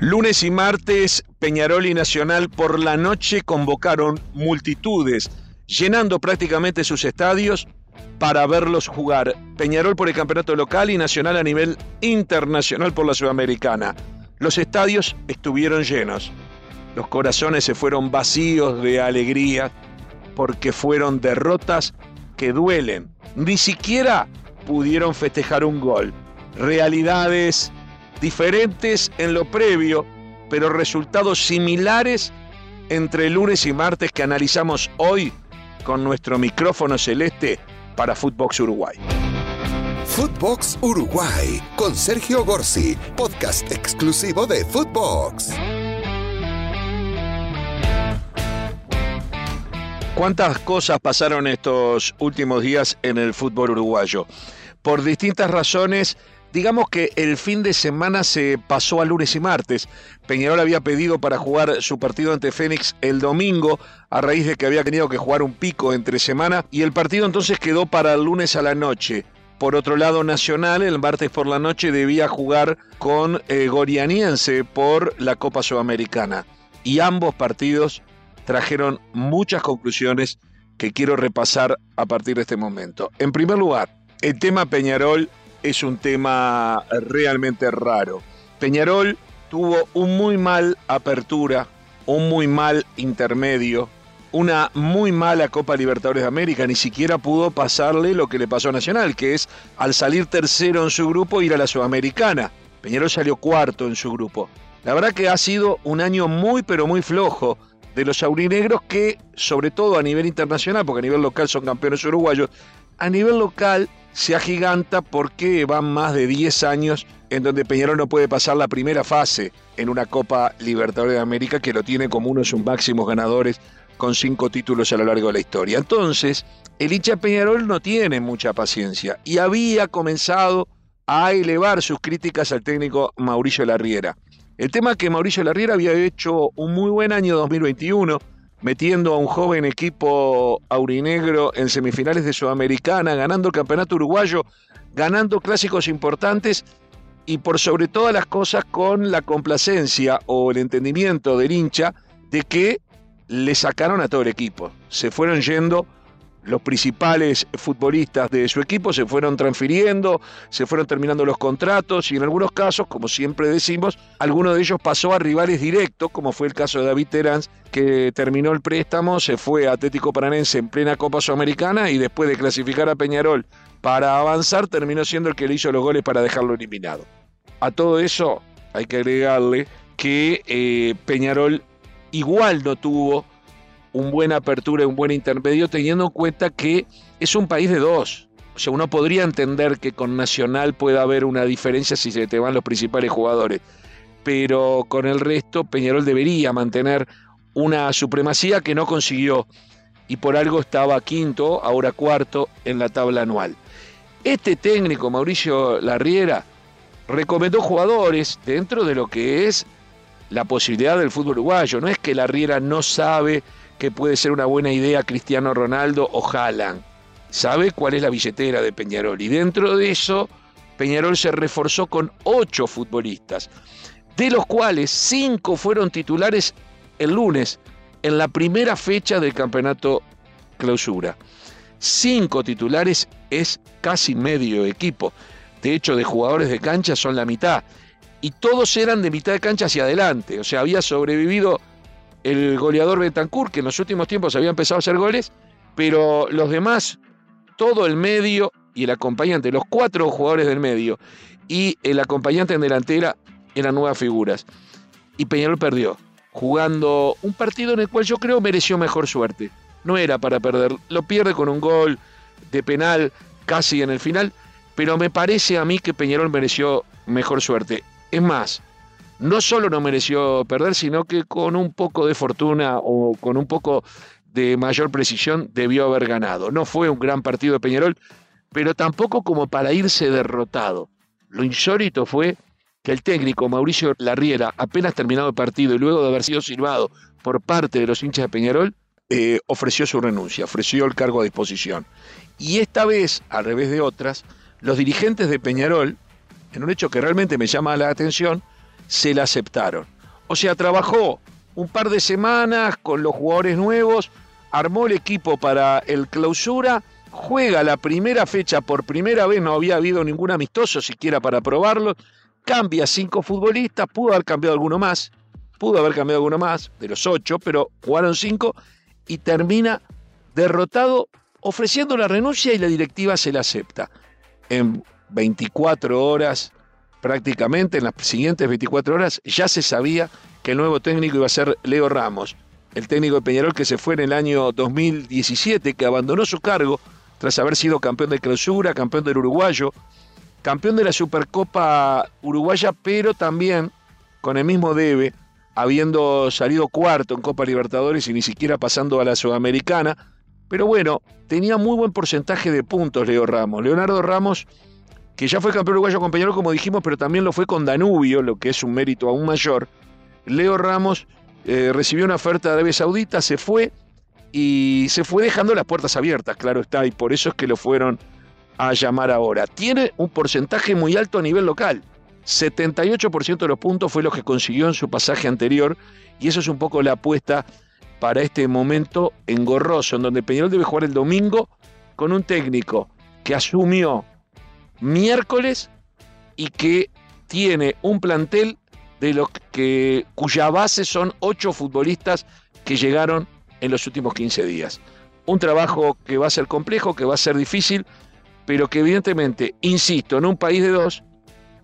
Lunes y martes, Peñarol y Nacional por la noche convocaron multitudes, llenando prácticamente sus estadios para verlos jugar. Peñarol por el campeonato local y Nacional a nivel internacional por la Sudamericana. Los estadios estuvieron llenos. Los corazones se fueron vacíos de alegría porque fueron derrotas que duelen. Ni siquiera pudieron festejar un gol. Realidades diferentes en lo previo, pero resultados similares entre lunes y martes que analizamos hoy con nuestro micrófono celeste para Footbox Uruguay. Footbox Uruguay con Sergio Gorsi, podcast exclusivo de Footbox. ¿Cuántas cosas pasaron estos últimos días en el fútbol uruguayo? Por distintas razones, digamos que el fin de semana se pasó a lunes y martes. Peñarol había pedido para jugar su partido ante Fénix el domingo, a raíz de que había tenido que jugar un pico entre semana, y el partido entonces quedó para el lunes a la noche. Por otro lado, Nacional el martes por la noche debía jugar con eh, Gorianiense por la Copa Sudamericana. Y ambos partidos trajeron muchas conclusiones que quiero repasar a partir de este momento. En primer lugar, el tema Peñarol es un tema realmente raro. Peñarol tuvo un muy mal apertura, un muy mal intermedio, una muy mala Copa Libertadores de América, ni siquiera pudo pasarle lo que le pasó a Nacional, que es al salir tercero en su grupo ir a la Sudamericana. Peñarol salió cuarto en su grupo. La verdad que ha sido un año muy pero muy flojo de los aurinegros que, sobre todo a nivel internacional, porque a nivel local son campeones uruguayos, a nivel local se agiganta porque van más de 10 años en donde Peñarol no puede pasar la primera fase en una Copa Libertadores de América que lo tiene como uno de sus máximos ganadores con cinco títulos a lo largo de la historia. Entonces, el Peñarol no tiene mucha paciencia y había comenzado a elevar sus críticas al técnico Mauricio Larriera. El tema es que Mauricio Larriera había hecho un muy buen año 2021, metiendo a un joven equipo aurinegro en semifinales de Sudamericana, ganando el campeonato uruguayo, ganando clásicos importantes y por sobre todas las cosas con la complacencia o el entendimiento del hincha de que le sacaron a todo el equipo. Se fueron yendo los principales futbolistas de su equipo se fueron transfiriendo, se fueron terminando los contratos y en algunos casos, como siempre decimos, alguno de ellos pasó a rivales directos, como fue el caso de David Terán, que terminó el préstamo, se fue a Atlético Paranense en plena Copa Sudamericana y después de clasificar a Peñarol para avanzar, terminó siendo el que le hizo los goles para dejarlo eliminado. A todo eso hay que agregarle que eh, Peñarol igual no tuvo un buena apertura y un buen intermedio, teniendo en cuenta que es un país de dos. O sea, uno podría entender que con Nacional pueda haber una diferencia si se te van los principales jugadores, pero con el resto Peñarol debería mantener una supremacía que no consiguió y por algo estaba quinto, ahora cuarto en la tabla anual. Este técnico, Mauricio Larriera, recomendó jugadores dentro de lo que es la posibilidad del fútbol uruguayo. No es que Larriera no sabe que puede ser una buena idea Cristiano Ronaldo o Haaland. Sabe cuál es la billetera de Peñarol y dentro de eso Peñarol se reforzó con ocho futbolistas, de los cuales cinco fueron titulares el lunes, en la primera fecha del campeonato clausura. Cinco titulares es casi medio equipo. De hecho, de jugadores de cancha son la mitad. Y todos eran de mitad de cancha hacia adelante. O sea, había sobrevivido el goleador Betancourt, que en los últimos tiempos había empezado a hacer goles, pero los demás, todo el medio y el acompañante, los cuatro jugadores del medio y el acompañante en delantera eran nuevas figuras. Y Peñarol perdió, jugando un partido en el cual yo creo mereció mejor suerte. No era para perder, lo pierde con un gol de penal casi en el final, pero me parece a mí que Peñarol mereció mejor suerte. Es más, no solo no mereció perder, sino que con un poco de fortuna o con un poco de mayor precisión debió haber ganado. No fue un gran partido de Peñarol, pero tampoco como para irse derrotado. Lo insólito fue que el técnico Mauricio Larriera, apenas terminado el partido y luego de haber sido silbado por parte de los hinchas de Peñarol, eh, ofreció su renuncia, ofreció el cargo a disposición. Y esta vez, al revés de otras, los dirigentes de Peñarol, en un hecho que realmente me llama la atención, se la aceptaron. O sea, trabajó un par de semanas con los jugadores nuevos, armó el equipo para el clausura, juega la primera fecha por primera vez, no había habido ningún amistoso siquiera para probarlo, cambia cinco futbolistas, pudo haber cambiado alguno más, pudo haber cambiado alguno más de los ocho, pero jugaron cinco y termina derrotado ofreciendo la renuncia y la directiva se la acepta. En 24 horas, prácticamente en las siguientes 24 horas, ya se sabía que el nuevo técnico iba a ser Leo Ramos, el técnico de Peñarol que se fue en el año 2017, que abandonó su cargo tras haber sido campeón de clausura, campeón del uruguayo, campeón de la Supercopa Uruguaya, pero también con el mismo debe, habiendo salido cuarto en Copa Libertadores y ni siquiera pasando a la Sudamericana. Pero bueno, tenía muy buen porcentaje de puntos Leo Ramos. Leonardo Ramos, que ya fue campeón uruguayo con Peñarol, como dijimos, pero también lo fue con Danubio, lo que es un mérito aún mayor. Leo Ramos eh, recibió una oferta de Arabia Saudita, se fue y se fue dejando las puertas abiertas, claro está, y por eso es que lo fueron a llamar ahora. Tiene un porcentaje muy alto a nivel local. 78% de los puntos fue lo que consiguió en su pasaje anterior y eso es un poco la apuesta para este momento engorroso, en donde Peñarol debe jugar el domingo con un técnico que asumió miércoles y que tiene un plantel de los que, cuya base son ocho futbolistas que llegaron en los últimos 15 días. Un trabajo que va a ser complejo, que va a ser difícil, pero que evidentemente, insisto, en un país de dos,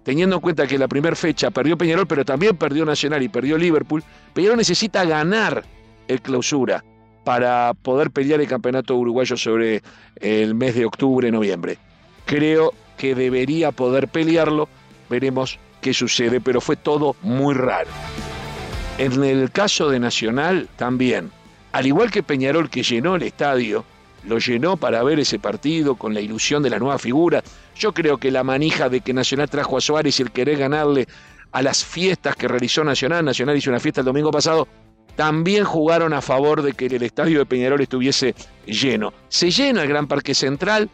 teniendo en cuenta que la primera fecha perdió Peñarol, pero también perdió Nacional y perdió Liverpool, Peñarol necesita ganar el clausura para poder pelear el campeonato uruguayo sobre el mes de octubre, noviembre. Creo que debería poder pelearlo, veremos qué sucede, pero fue todo muy raro. En el caso de Nacional también, al igual que Peñarol que llenó el estadio, lo llenó para ver ese partido con la ilusión de la nueva figura. Yo creo que la manija de que Nacional trajo a Suárez y el querer ganarle a las fiestas que realizó Nacional, Nacional hizo una fiesta el domingo pasado, también jugaron a favor de que el estadio de Peñarol estuviese lleno. Se llena el Gran Parque Central,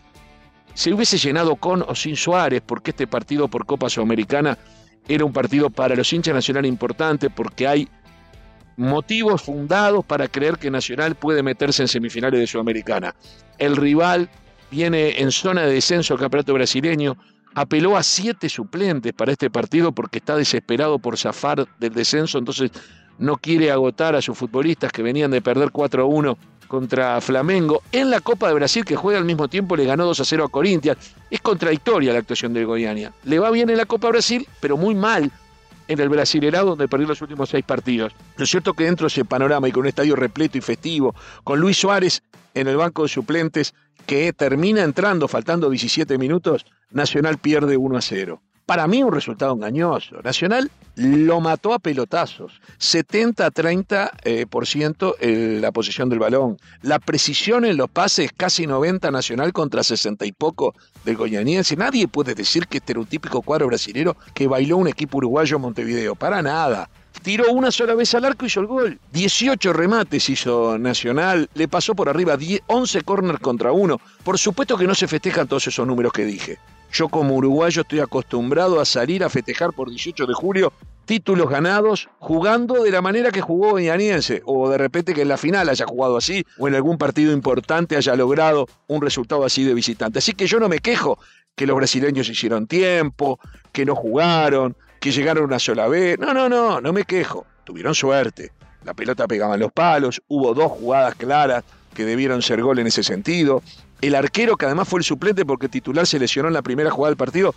se hubiese llenado con o sin Suárez, porque este partido por Copa Sudamericana era un partido para los hinchas nacional importante, porque hay motivos fundados para creer que Nacional puede meterse en semifinales de Sudamericana. El rival viene en zona de descenso al campeonato brasileño, apeló a siete suplentes para este partido porque está desesperado por zafar del descenso, entonces no quiere agotar a sus futbolistas que venían de perder 4 a 1 contra Flamengo. En la Copa de Brasil, que juega al mismo tiempo, le ganó 2 a 0 a Corinthians. Es contradictoria la actuación del Goiania. Le va bien en la Copa Brasil, pero muy mal en el Brasilerado, donde perdió los últimos seis partidos. Lo cierto que dentro de ese panorama y con un estadio repleto y festivo, con Luis Suárez en el banco de suplentes, que termina entrando faltando 17 minutos, Nacional pierde 1 a 0. Para mí un resultado engañoso. Nacional lo mató a pelotazos. 70 a 30 eh, por ciento la posición del balón. La precisión en los pases, casi 90 Nacional contra 60 y poco del Goianiense. Nadie puede decir que este era un típico cuadro brasilero que bailó un equipo uruguayo Montevideo. Para nada. Tiró una sola vez al arco y hizo el gol. 18 remates hizo Nacional. Le pasó por arriba 11 corners contra uno. Por supuesto que no se festejan todos esos números que dije. Yo como uruguayo estoy acostumbrado a salir a festejar por 18 de julio títulos ganados jugando de la manera que jugó Goianiense, o de repente que en la final haya jugado así, o en algún partido importante haya logrado un resultado así de visitante. Así que yo no me quejo que los brasileños hicieron tiempo, que no jugaron, que llegaron una sola vez. No, no, no, no me quejo. Tuvieron suerte. La pelota pegaba en los palos, hubo dos jugadas claras que debieron ser gol en ese sentido. El arquero, que además fue el suplente porque titular se lesionó en la primera jugada del partido,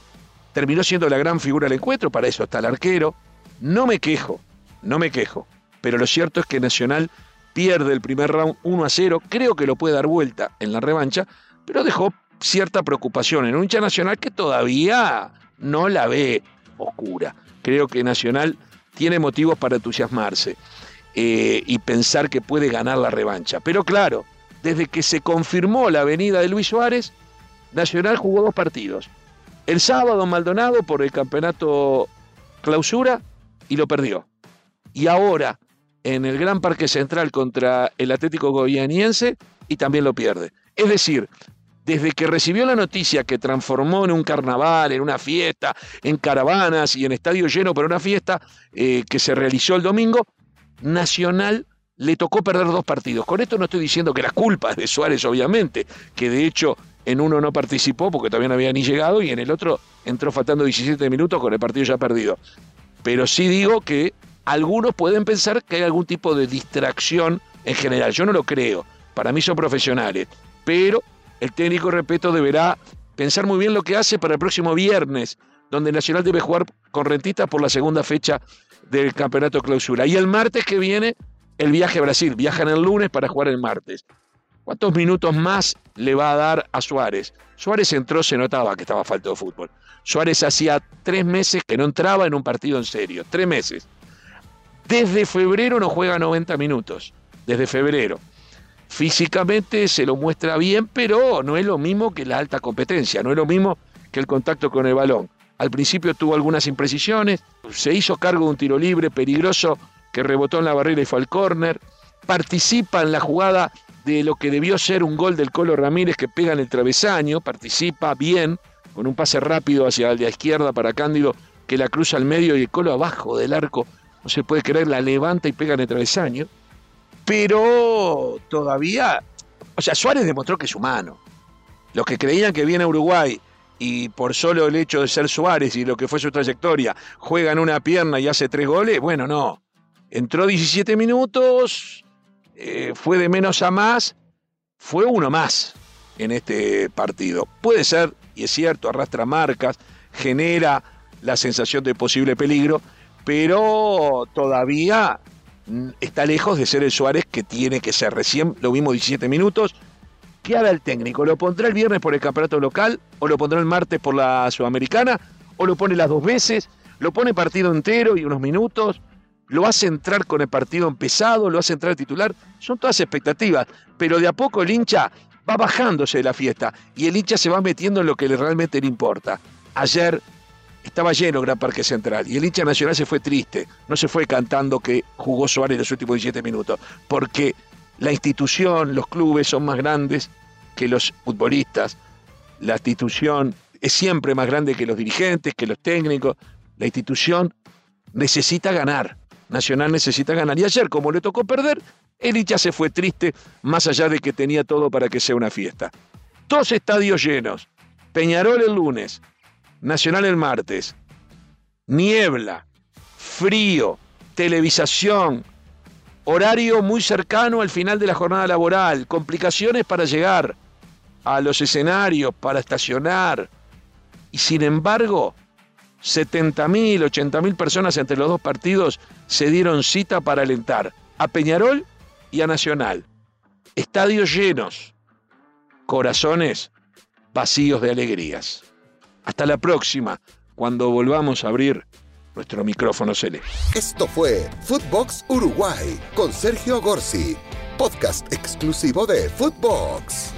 terminó siendo la gran figura del encuentro, para eso está el arquero. No me quejo, no me quejo, pero lo cierto es que Nacional pierde el primer round 1 a 0, creo que lo puede dar vuelta en la revancha, pero dejó cierta preocupación en un hincha nacional que todavía no la ve oscura. Creo que Nacional tiene motivos para entusiasmarse eh, y pensar que puede ganar la revancha. Pero claro, desde que se confirmó la venida de Luis Suárez, Nacional jugó dos partidos. El sábado Maldonado por el campeonato clausura y lo perdió. Y ahora en el Gran Parque Central contra el Atlético Goianiense y también lo pierde. Es decir, desde que recibió la noticia que transformó en un carnaval, en una fiesta, en caravanas y en estadio lleno para una fiesta eh, que se realizó el domingo, Nacional le tocó perder dos partidos. Con esto no estoy diciendo que la culpa de Suárez, obviamente, que de hecho en uno no participó porque todavía no había ni llegado y en el otro entró faltando 17 minutos con el partido ya perdido. Pero sí digo que algunos pueden pensar que hay algún tipo de distracción en general. Yo no lo creo. Para mí son profesionales. Pero el técnico, repito, deberá pensar muy bien lo que hace para el próximo viernes, donde Nacional debe jugar con Rentistas por la segunda fecha del campeonato clausura. Y el martes que viene, el viaje a Brasil. Viajan el lunes para jugar el martes. ¿Cuántos minutos más le va a dar a Suárez? Suárez entró, se notaba que estaba falto de fútbol. Suárez hacía tres meses que no entraba en un partido en serio. Tres meses. Desde febrero no juega 90 minutos. Desde febrero. Físicamente se lo muestra bien, pero no es lo mismo que la alta competencia, no es lo mismo que el contacto con el balón. Al principio tuvo algunas imprecisiones, se hizo cargo de un tiro libre peligroso que rebotó en la barrera y fue al córner, participa en la jugada de lo que debió ser un gol del Colo Ramírez que pega en el travesaño, participa bien, con un pase rápido hacia la izquierda para Cándido que la cruza al medio y el Colo abajo del arco, no se puede creer, la levanta y pega en el travesaño pero todavía, o sea, Suárez demostró que es humano. Los que creían que viene a Uruguay y por solo el hecho de ser Suárez y lo que fue su trayectoria, juegan una pierna y hace tres goles, bueno, no. Entró 17 minutos, eh, fue de menos a más, fue uno más en este partido. Puede ser, y es cierto, arrastra marcas, genera la sensación de posible peligro, pero todavía está lejos de ser el Suárez que tiene que ser. Recién lo vimos 17 minutos. ¿Qué hará el técnico? ¿Lo pondrá el viernes por el campeonato local? ¿O lo pondrá el martes por la Sudamericana? ¿O lo pone las dos veces? ¿Lo pone partido entero y unos minutos? ¿Lo hace entrar con el partido empezado? ¿Lo hace entrar titular? Son todas expectativas. Pero de a poco el hincha va bajándose de la fiesta y el hincha se va metiendo en lo que realmente le importa. Ayer estaba lleno Gran Parque Central y el hincha nacional se fue triste, no se fue cantando que jugó Suárez los últimos 17 minutos, porque la institución, los clubes son más grandes que los futbolistas, la institución es siempre más grande que los dirigentes, que los técnicos, la institución necesita ganar, Nacional necesita ganar. Y ayer, como le tocó perder, el hincha se fue triste, más allá de que tenía todo para que sea una fiesta. Dos estadios llenos, Peñarol el lunes, Nacional el martes. Niebla, frío, televisación, horario muy cercano al final de la jornada laboral, complicaciones para llegar a los escenarios, para estacionar. Y sin embargo, 70.000, 80.000 personas entre los dos partidos se dieron cita para alentar a Peñarol y a Nacional. Estadios llenos, corazones vacíos de alegrías. Hasta la próxima, cuando volvamos a abrir nuestro micrófono celeste. Esto fue Footbox Uruguay con Sergio Gorsi, podcast exclusivo de Footbox.